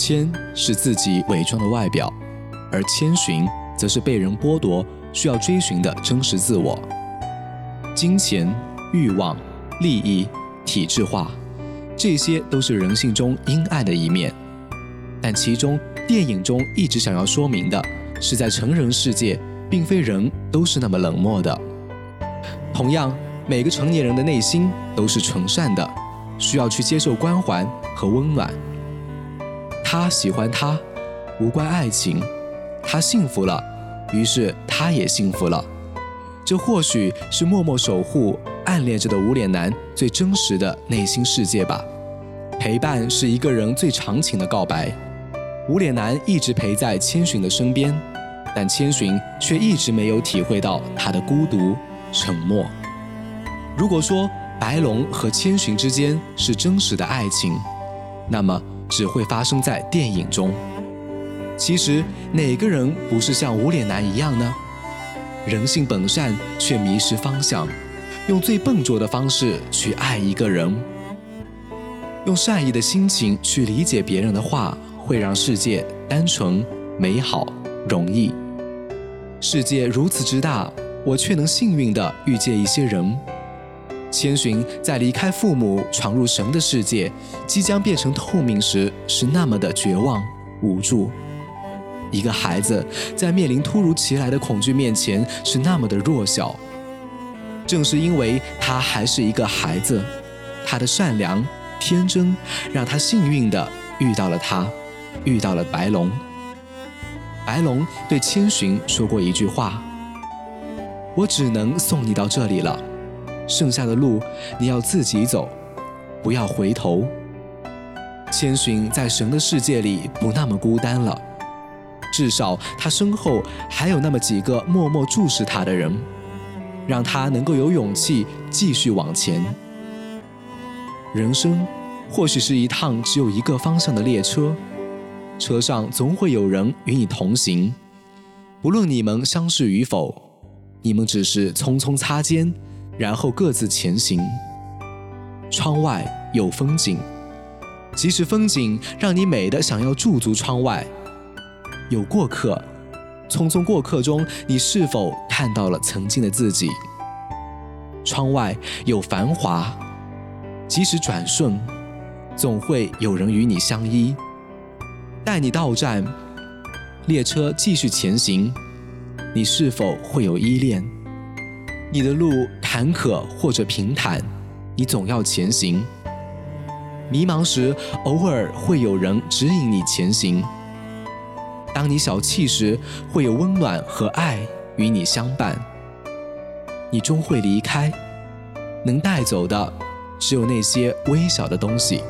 谦是自己伪装的外表，而谦逊则是被人剥夺、需要追寻的真实自我。金钱、欲望、利益、体制化，这些都是人性中阴暗的一面。但其中，电影中一直想要说明的是，在成人世界，并非人都是那么冷漠的。同样，每个成年人的内心都是纯善的，需要去接受关怀和温暖。他喜欢他，无关爱情。他幸福了，于是他也幸福了。这或许是默默守护、暗恋着的无脸男最真实的内心世界吧。陪伴是一个人最长情的告白。无脸男一直陪在千寻的身边，但千寻却一直没有体会到他的孤独、沉默。如果说白龙和千寻之间是真实的爱情，那么只会发生在电影中。其实哪个人不是像无脸男一样呢？人性本善，却迷失方向，用最笨拙的方式去爱一个人，用善意的心情去理解别人的话。会让世界单纯、美好、容易。世界如此之大，我却能幸运地遇见一些人。千寻在离开父母，闯入神的世界，即将变成透明时，是那么的绝望无助。一个孩子在面临突如其来的恐惧面前，是那么的弱小。正是因为他还是一个孩子，他的善良、天真，让他幸运地遇到了他。遇到了白龙，白龙对千寻说过一句话：“我只能送你到这里了，剩下的路你要自己走，不要回头。”千寻在神的世界里不那么孤单了，至少他身后还有那么几个默默注视他的人，让他能够有勇气继续往前。人生或许是一趟只有一个方向的列车。车上总会有人与你同行，不论你们相识与否，你们只是匆匆擦肩，然后各自前行。窗外有风景，即使风景让你美的想要驻足窗外，有过客，匆匆过客中，你是否看到了曾经的自己？窗外有繁华，即使转瞬，总会有人与你相依。待你到站，列车继续前行，你是否会有依恋？你的路坎坷或者平坦，你总要前行。迷茫时，偶尔会有人指引你前行。当你小气时，会有温暖和爱与你相伴。你终会离开，能带走的，只有那些微小的东西。